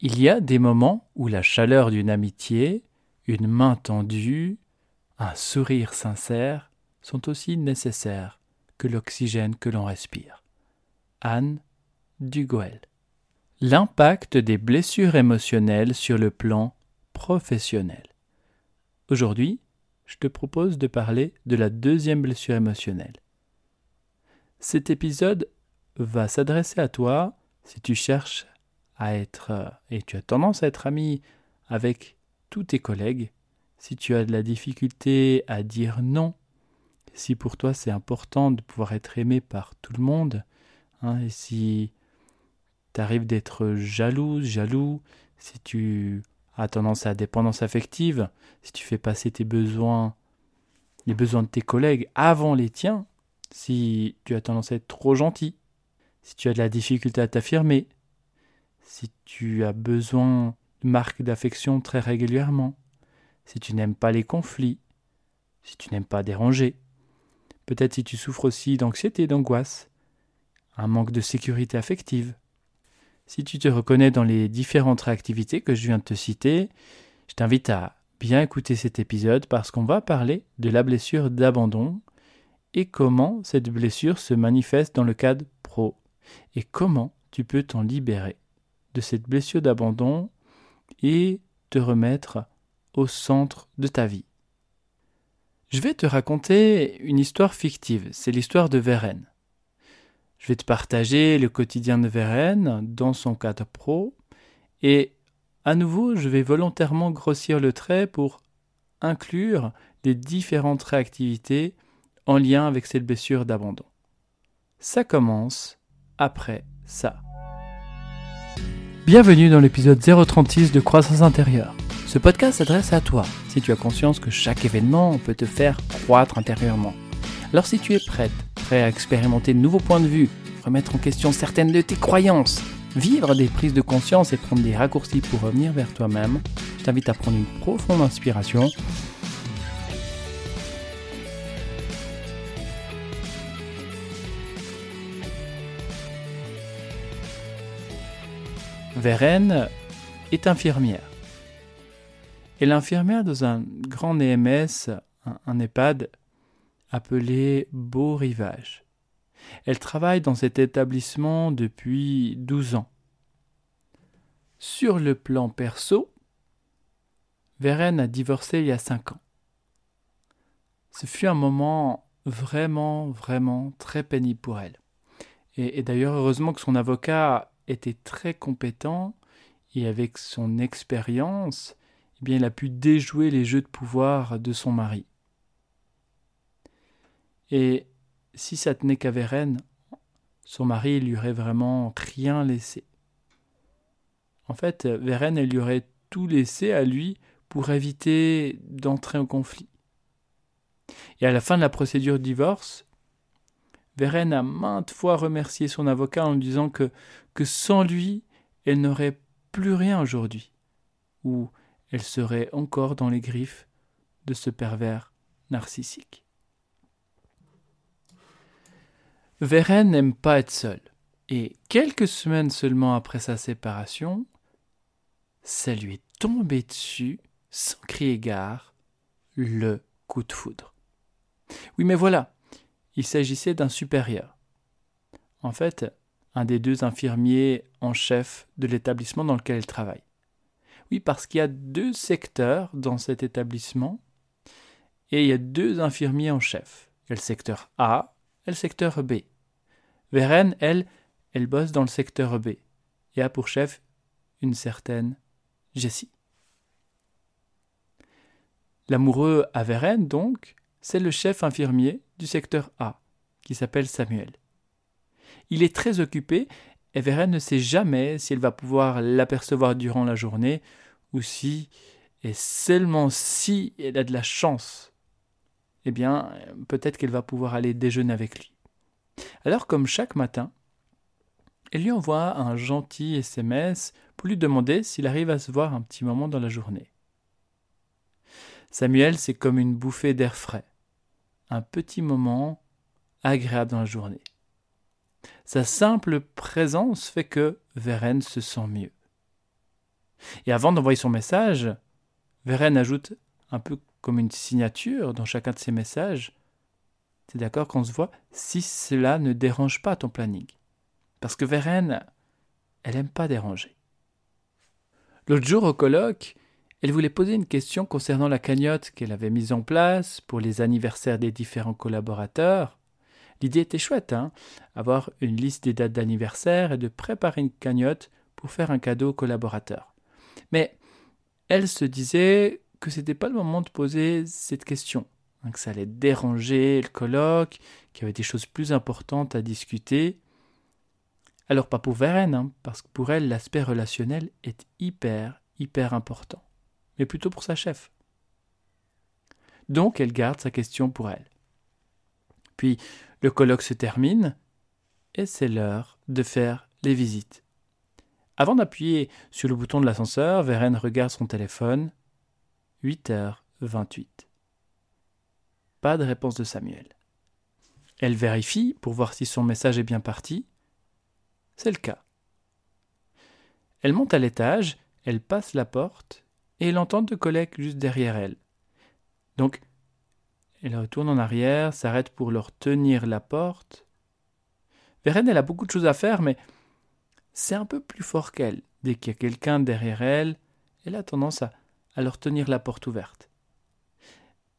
Il y a des moments où la chaleur d'une amitié, une main tendue, un sourire sincère sont aussi nécessaires que l'oxygène que l'on respire. Anne Dugoel. L'impact des blessures émotionnelles sur le plan professionnel. Aujourd'hui, je te propose de parler de la deuxième blessure émotionnelle. Cet épisode va s'adresser à toi si tu cherches à être et tu as tendance à être ami avec tous tes collègues, si tu as de la difficulté à dire non, si pour toi c'est important de pouvoir être aimé par tout le monde, hein, et si tu arrives d'être jalouse, jaloux, si tu as tendance à la dépendance affective, si tu fais passer tes besoins, les besoins de tes collègues avant les tiens, si tu as tendance à être trop gentil, si tu as de la difficulté à t'affirmer, si tu as besoin de marques d'affection très régulièrement, si tu n'aimes pas les conflits, si tu n'aimes pas déranger, peut-être si tu souffres aussi d'anxiété, d'angoisse, un manque de sécurité affective. Si tu te reconnais dans les différentes réactivités que je viens de te citer, je t'invite à bien écouter cet épisode parce qu'on va parler de la blessure d'abandon et comment cette blessure se manifeste dans le cadre pro et comment tu peux t'en libérer cette blessure d'abandon et te remettre au centre de ta vie. Je vais te raconter une histoire fictive, c'est l'histoire de Vérène. Je vais te partager le quotidien de Vérène dans son cadre pro et à nouveau je vais volontairement grossir le trait pour inclure les différentes réactivités en lien avec cette blessure d'abandon. Ça commence après ça. Bienvenue dans l'épisode 036 de Croissance intérieure. Ce podcast s'adresse à toi si tu as conscience que chaque événement peut te faire croître intérieurement. Alors si tu es prête, prêt à expérimenter de nouveaux points de vue, remettre en question certaines de tes croyances, vivre des prises de conscience et prendre des raccourcis pour revenir vers toi-même, je t'invite à prendre une profonde inspiration Vérène est infirmière. Elle est infirmière dans un grand EMS, un, EHPAD appelé Beau Rivage. Elle travaille dans cet établissement depuis 12 ans. Sur le plan perso, Vérène a divorcé il y a 5 ans. Ce fut un moment vraiment, vraiment très pénible pour elle. Et, et d'ailleurs, heureusement que son avocat était très compétent et avec son expérience, eh il a pu déjouer les jeux de pouvoir de son mari. Et si ça tenait qu'à Vérène, son mari lui aurait vraiment rien laissé. En fait, Vérène, elle lui aurait tout laissé à lui pour éviter d'entrer en conflit. Et à la fin de la procédure de divorce, Vérène a maintes fois remercié son avocat en lui disant que, que sans lui, elle n'aurait plus rien aujourd'hui, ou elle serait encore dans les griffes de ce pervers narcissique. Vérène n'aime pas être seule, et quelques semaines seulement après sa séparation, ça lui est tombé dessus, sans crier gare, le coup de foudre. Oui, mais voilà, il s'agissait d'un supérieur. En fait, un des deux infirmiers en chef de l'établissement dans lequel elle travaille. Oui, parce qu'il y a deux secteurs dans cet établissement et il y a deux infirmiers en chef. Il y a le secteur A et le secteur B. Vérène, elle, elle bosse dans le secteur B et a pour chef une certaine Jessie. L'amoureux à Vérène, donc, c'est le chef infirmier du secteur A, qui s'appelle Samuel. Il est très occupé et Vérène ne sait jamais si elle va pouvoir l'apercevoir durant la journée ou si, et seulement si elle a de la chance, eh bien, peut-être qu'elle va pouvoir aller déjeuner avec lui. Alors, comme chaque matin, elle lui envoie un gentil SMS pour lui demander s'il arrive à se voir un petit moment dans la journée. Samuel, c'est comme une bouffée d'air frais un petit moment agréable dans la journée. Sa simple présence fait que Vérène se sent mieux. Et avant d'envoyer son message, Veren ajoute un peu comme une signature dans chacun de ses messages. C'est d'accord qu'on se voit si cela ne dérange pas ton planning? Parce que Veren, elle aime pas déranger. L'autre jour au colloque, elle voulait poser une question concernant la cagnotte qu'elle avait mise en place pour les anniversaires des différents collaborateurs. L'idée était chouette, hein Avoir une liste des dates d'anniversaire et de préparer une cagnotte pour faire un cadeau aux collaborateurs. Mais elle se disait que c'était pas le moment de poser cette question, hein, que ça allait déranger le colloque, qu'il y avait des choses plus importantes à discuter. Alors pas pour Veren, hein, parce que pour elle l'aspect relationnel est hyper, hyper important, mais plutôt pour sa chef. Donc elle garde sa question pour elle. Puis le colloque se termine, et c'est l'heure de faire les visites. Avant d'appuyer sur le bouton de l'ascenseur, Veren regarde son téléphone. 8h28. Pas de réponse de Samuel. Elle vérifie pour voir si son message est bien parti. C'est le cas. Elle monte à l'étage, elle passe la porte et elle entend deux collègues juste derrière elle. Donc, elle retourne en arrière, s'arrête pour leur tenir la porte. Vérène, elle a beaucoup de choses à faire, mais c'est un peu plus fort qu'elle. Dès qu'il y a quelqu'un derrière elle, elle a tendance à, leur tenir la porte ouverte.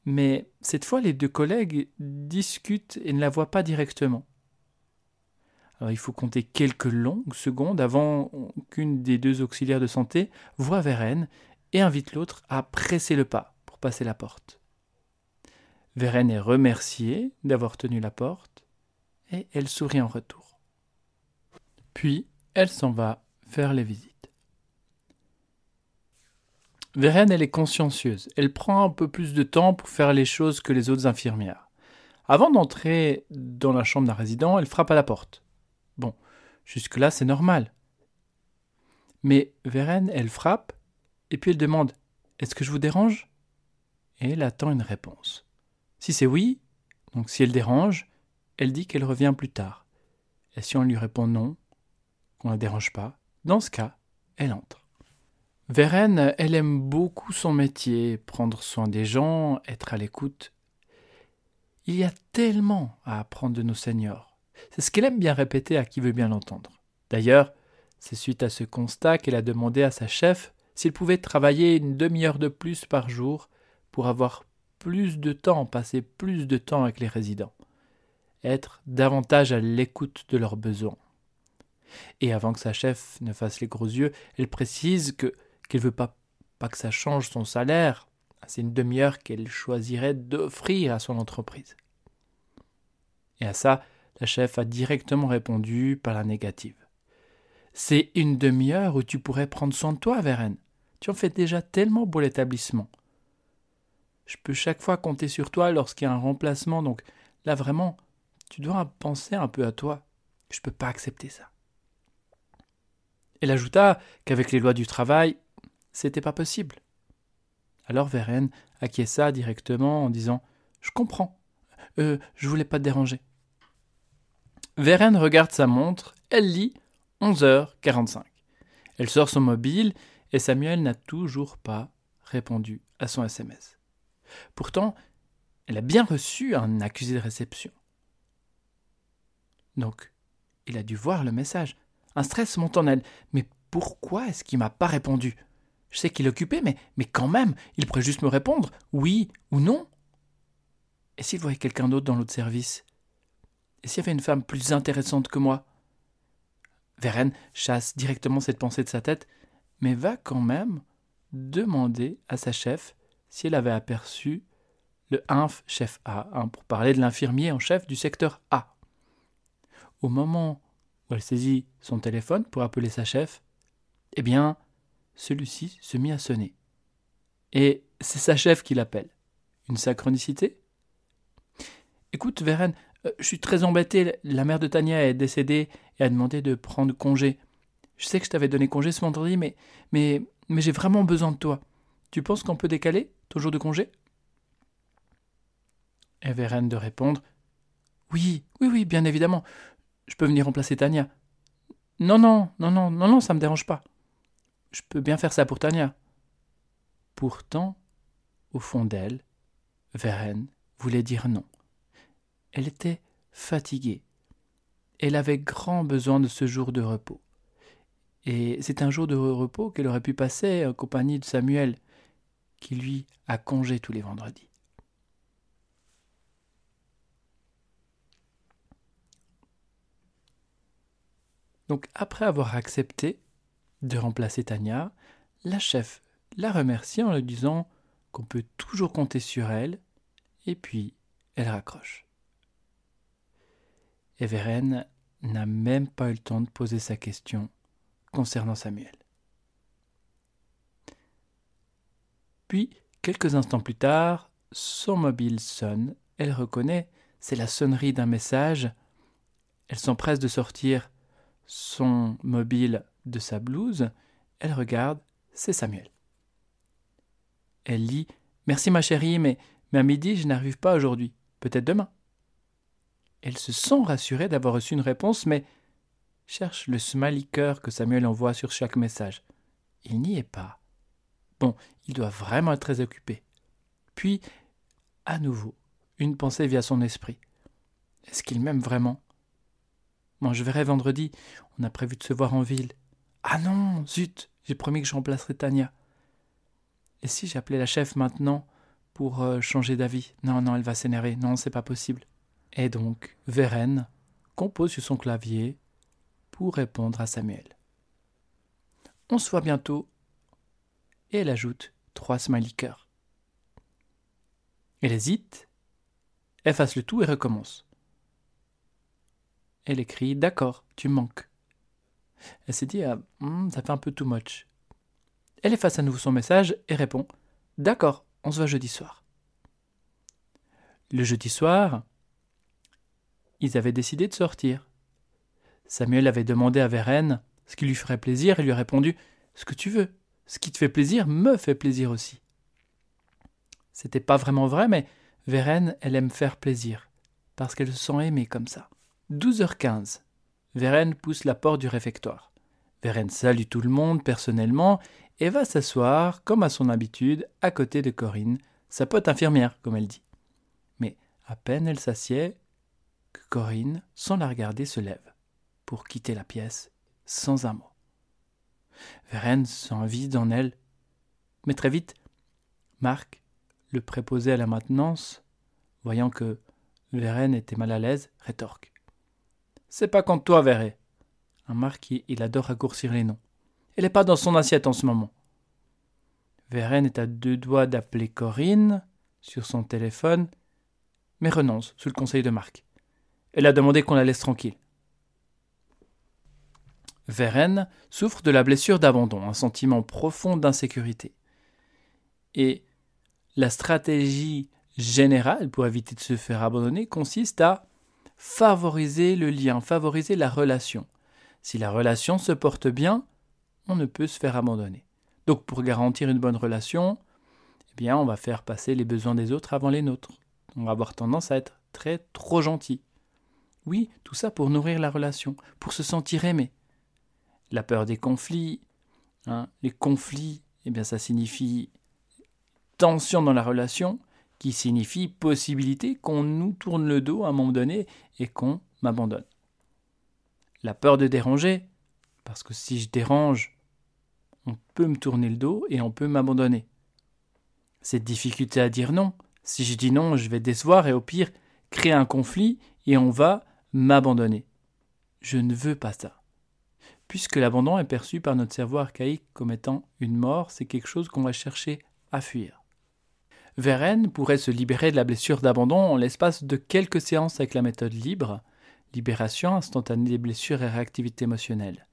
Mais cette fois, les deux collègues discutent et ne la voient pas directement. Alors il faut compter quelques longues secondes avant qu'une des deux auxiliaires de santé voit Vérène et invite l'autre à presser le pas pour passer la porte. Vérène est remerciée d'avoir tenu la porte et elle sourit en retour. Puis elle s'en va faire les visites. Vérène, elle est consciencieuse. Elle prend un peu plus de temps pour faire les choses que les autres infirmières. Avant d'entrer dans la chambre d'un résident, elle frappe à la porte. Bon, jusque-là, c'est normal. Mais Vérène, elle frappe, et puis elle demande Est-ce que je vous dérange? Et elle attend une réponse. Si c'est oui, donc si elle dérange, elle dit qu'elle revient plus tard. Et si on lui répond non, qu'on ne la dérange pas, dans ce cas, elle entre. Vérène, elle aime beaucoup son métier, prendre soin des gens, être à l'écoute. Il y a tellement à apprendre de nos seniors. C'est ce qu'elle aime bien répéter à qui veut bien l'entendre. D'ailleurs, c'est suite à ce constat qu'elle a demandé à sa chef s'il pouvait travailler une demi-heure de plus par jour pour avoir plus de temps, passer plus de temps avec les résidents, être davantage à l'écoute de leurs besoins. Et avant que sa chef ne fasse les gros yeux, elle précise que qu'elle veut pas, que ça change son salaire. C'est une demi-heure qu'elle choisirait d'offrir à son entreprise. Et à ça, la chef a directement répondu par la négative. C'est une demi-heure où tu pourrais prendre soin de toi, Vérène. Tu en fais déjà tellement beau l'établissement. Je peux chaque fois compter sur toi lorsqu'il y a un remplacement, donc là vraiment, tu dois penser un peu à toi. Je ne peux pas accepter ça. Elle ajouta qu'avec les lois du travail, c'était pas possible. Alors Vérène acquiesça directement en disant Je comprends. Euh, je voulais pas te déranger. Vérène regarde sa montre, elle lit 11h45. Elle sort son mobile et Samuel n'a toujours pas répondu à son SMS. Pourtant, elle a bien reçu un accusé de réception. Donc, il a dû voir le message. Un stress monte en elle. Mais pourquoi est-ce qu'il m'a pas répondu? Je sais qu'il est occupé, mais, mais quand même, il pourrait juste me répondre oui ou non. Et s'il voyait quelqu'un d'autre dans l'autre service? Et s'il y avait une femme plus intéressante que moi? Vérène chasse directement cette pensée de sa tête, mais va quand même demander à sa chef si elle avait aperçu le inf chef A, hein, pour parler de l'infirmier en chef du secteur A. Au moment où elle saisit son téléphone pour appeler sa chef, eh bien, celui-ci se mit à sonner. Et c'est sa chef qui l'appelle. Une synchronicité? Écoute, Vérène, euh, je suis très embêté. La mère de Tania est décédée et a demandé de prendre congé. Je sais que je t'avais donné congé ce vendredi, mais, mais, j'ai vraiment besoin de toi. Tu penses qu'on peut décaler ton jour de congé? Et Vérène de répondre Oui, oui, oui, bien évidemment. Je peux venir remplacer Tania. Non, non, non, non, non, non, ça me dérange pas. je peux bien faire ça pour Tania. Pourtant, au fond d'elle, Vérène voulait dire non. Elle était fatiguée. Elle avait grand besoin de ce jour de repos. Et c'est un jour de repos qu'elle aurait pu passer en compagnie de Samuel, qui lui a congé tous les vendredis. Donc après avoir accepté de remplacer Tania, la chef la remercie en lui disant qu'on peut toujours compter sur elle, et puis elle raccroche. Everen n'a même pas eu le temps de poser sa question concernant Samuel. Puis, quelques instants plus tard, son mobile sonne, elle reconnaît, c'est la sonnerie d'un message, elle s'empresse de sortir son mobile de sa blouse, elle regarde, c'est Samuel. Elle lit Merci ma chérie, mais, mais à midi je n'arrive pas aujourd'hui, peut-être demain. Elle se sent rassurée d'avoir reçu une réponse, mais cherche le smiley que Samuel envoie sur chaque message. Il n'y est pas. Bon, il doit vraiment être très occupé. Puis, à nouveau, une pensée vient à son esprit. Est-ce qu'il m'aime vraiment? Moi, je verrai vendredi. On a prévu de se voir en ville. Ah non, zut, j'ai promis que je remplacerai Tania. Et si j'appelais la chef maintenant pour euh, changer d'avis? Non, non, elle va s'énerver. Non, c'est pas possible. Et donc, Vérène compose sur son clavier pour répondre à Samuel. On se voit bientôt. Et elle ajoute trois smiley cœurs. Elle hésite, efface le tout et recommence. Elle écrit D'accord, tu manques. Elle s'est dit ah, hmm, Ça fait un peu too much. Elle efface à nouveau son message et répond D'accord, on se voit jeudi soir. Le jeudi soir, ils avaient décidé de sortir. Samuel avait demandé à Vérène ce qui lui ferait plaisir et lui a répondu Ce que tu veux. Ce qui te fait plaisir me fait plaisir aussi. C'était pas vraiment vrai, mais Vérène, elle aime faire plaisir, parce qu'elle se sent aimée comme ça. 12h15. Vérène pousse la porte du réfectoire. Vérène salue tout le monde personnellement et va s'asseoir, comme à son habitude, à côté de Corinne, sa pote infirmière, comme elle dit. Mais à peine elle s'assied, que Corinne, sans la regarder, se lève, pour quitter la pièce, sans un mot. Vérène sent vide en elle. Mais très vite, Marc, le préposé à la maintenance, voyant que Vérène était mal à l'aise, rétorque. C'est pas contre toi, Véré. Un Marc, il adore raccourcir les noms. Elle n'est pas dans son assiette en ce moment. Vérène est à deux doigts d'appeler Corinne sur son téléphone, mais renonce sous le conseil de Marc. Elle a demandé qu'on la laisse tranquille. Vérène souffre de la blessure d'abandon, un sentiment profond d'insécurité. Et la stratégie générale pour éviter de se faire abandonner consiste à favoriser le lien, favoriser la relation. Si la relation se porte bien, on ne peut se faire abandonner. Donc pour garantir une bonne relation, eh bien on va faire passer les besoins des autres avant les nôtres. On va avoir tendance à être très trop gentil. Oui, tout ça pour nourrir la relation, pour se sentir aimé. La peur des conflits, hein, les conflits, eh bien ça signifie tension dans la relation, qui signifie possibilité qu'on nous tourne le dos à un moment donné et qu'on m'abandonne. La peur de déranger, parce que si je dérange, on peut me tourner le dos et on peut m'abandonner. Cette difficulté à dire non, si je dis non, je vais décevoir et au pire créer un conflit et on va m'abandonner. Je ne veux pas ça. Puisque l'abandon est perçu par notre cerveau archaïque comme étant une mort, c'est quelque chose qu'on va chercher à fuir. Vérène pourrait se libérer de la blessure d'abandon en l'espace de quelques séances avec la méthode libre, libération instantanée des blessures et réactivité émotionnelle.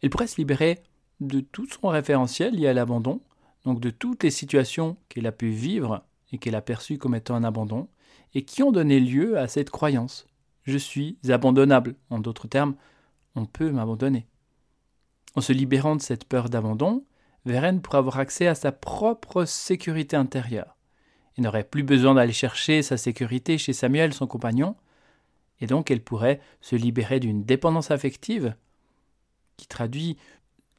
Elle pourrait se libérer de tout son référentiel lié à l'abandon, donc de toutes les situations qu'elle a pu vivre et qu'elle a perçues comme étant un abandon, et qui ont donné lieu à cette croyance. Je suis abandonnable. En d'autres termes, on peut m'abandonner. En se libérant de cette peur d'abandon, Vérène pourra avoir accès à sa propre sécurité intérieure. Elle n'aurait plus besoin d'aller chercher sa sécurité chez Samuel, son compagnon, et donc elle pourrait se libérer d'une dépendance affective qui traduit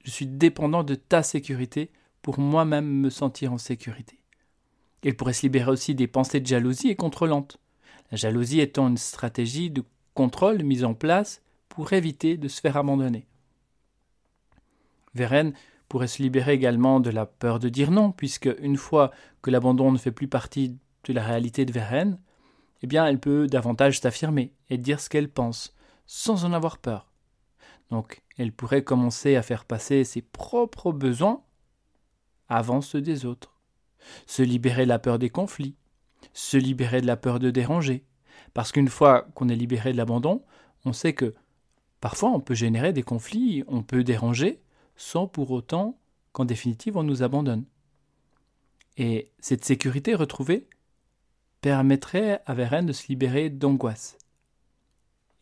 Je suis dépendant de ta sécurité pour moi-même me sentir en sécurité. Il pourrait se libérer aussi des pensées de jalousie et contrôlantes. La jalousie étant une stratégie de contrôle mise en place pour éviter de se faire abandonner. Vérène pourrait se libérer également de la peur de dire non, puisque une fois que l'abandon ne fait plus partie de la réalité de Vérène, eh bien elle peut davantage s'affirmer et dire ce qu'elle pense, sans en avoir peur. Donc elle pourrait commencer à faire passer ses propres besoins avant ceux des autres, se libérer de la peur des conflits, se libérer de la peur de déranger, parce qu'une fois qu'on est libéré de l'abandon, on sait que parfois on peut générer des conflits, on peut déranger, sans pour autant qu'en définitive on nous abandonne. Et cette sécurité retrouvée permettrait à Vérène de se libérer d'angoisse.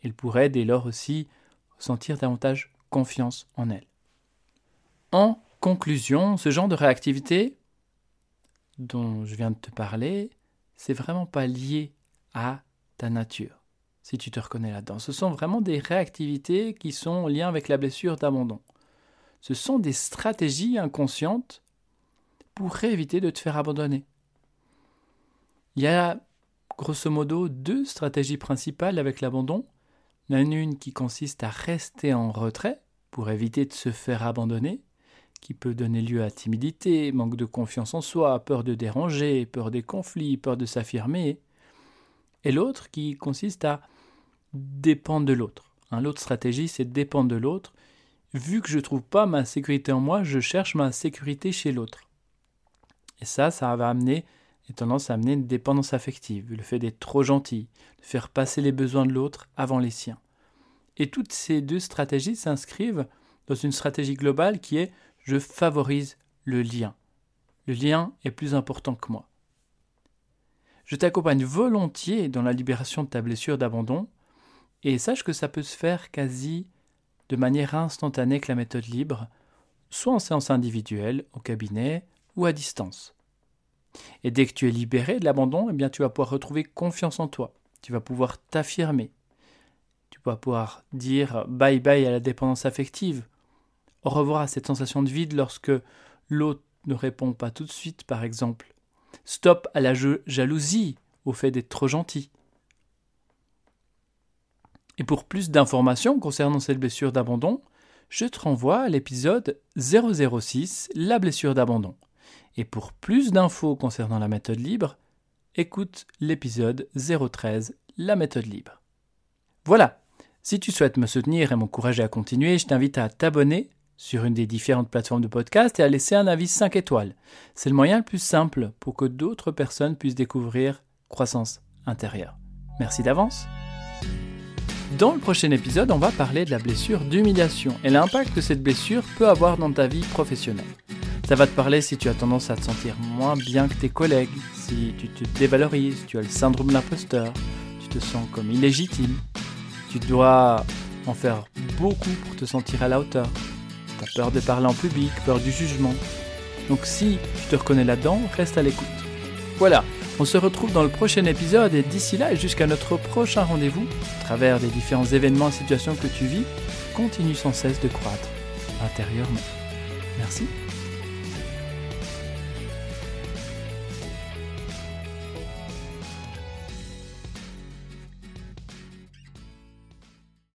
Elle pourrait dès lors aussi sentir davantage confiance en elle. En conclusion, ce genre de réactivité dont je viens de te parler, c'est vraiment pas lié à ta nature, si tu te reconnais là-dedans. Ce sont vraiment des réactivités qui sont en avec la blessure d'abandon. Ce sont des stratégies inconscientes pour éviter de te faire abandonner. Il y a grosso modo deux stratégies principales avec l'abandon. Il une qui consiste à rester en retrait pour éviter de se faire abandonner, qui peut donner lieu à timidité, manque de confiance en soi, peur de déranger, peur des conflits, peur de s'affirmer. Et l'autre qui consiste à dépendre de l'autre. L'autre stratégie, c'est dépendre de l'autre vu que je ne trouve pas ma sécurité en moi, je cherche ma sécurité chez l'autre. Et ça, ça va amener, et tendance à amener une dépendance affective, le fait d'être trop gentil, de faire passer les besoins de l'autre avant les siens. Et toutes ces deux stratégies s'inscrivent dans une stratégie globale qui est je favorise le lien. Le lien est plus important que moi. Je t'accompagne volontiers dans la libération de ta blessure d'abandon, et sache que ça peut se faire quasi de manière instantanée avec la méthode libre, soit en séance individuelle, au cabinet ou à distance. Et dès que tu es libéré de l'abandon, eh bien tu vas pouvoir retrouver confiance en toi. Tu vas pouvoir t'affirmer. Tu vas pouvoir dire bye bye à la dépendance affective. Au revoir à cette sensation de vide lorsque l'autre ne répond pas tout de suite, par exemple. Stop à la jalousie, au fait d'être trop gentil. Et pour plus d'informations concernant cette blessure d'abandon, je te renvoie à l'épisode 006, la blessure d'abandon. Et pour plus d'infos concernant la méthode libre, écoute l'épisode 013, la méthode libre. Voilà, si tu souhaites me soutenir et m'encourager à continuer, je t'invite à t'abonner sur une des différentes plateformes de podcast et à laisser un avis 5 étoiles. C'est le moyen le plus simple pour que d'autres personnes puissent découvrir croissance intérieure. Merci d'avance. Dans le prochain épisode, on va parler de la blessure d'humiliation et l'impact que cette blessure peut avoir dans ta vie professionnelle. Ça va te parler si tu as tendance à te sentir moins bien que tes collègues, si tu te dévalorises, tu as le syndrome de l'imposteur, tu te sens comme illégitime, tu dois en faire beaucoup pour te sentir à la hauteur. Tu as peur de parler en public, peur du jugement. Donc si tu te reconnais là-dedans, reste à l'écoute. Voilà, on se retrouve dans le prochain épisode et d'ici là et jusqu'à notre prochain rendez-vous, à travers les différents événements et situations que tu vis, continue sans cesse de croître intérieurement. Merci.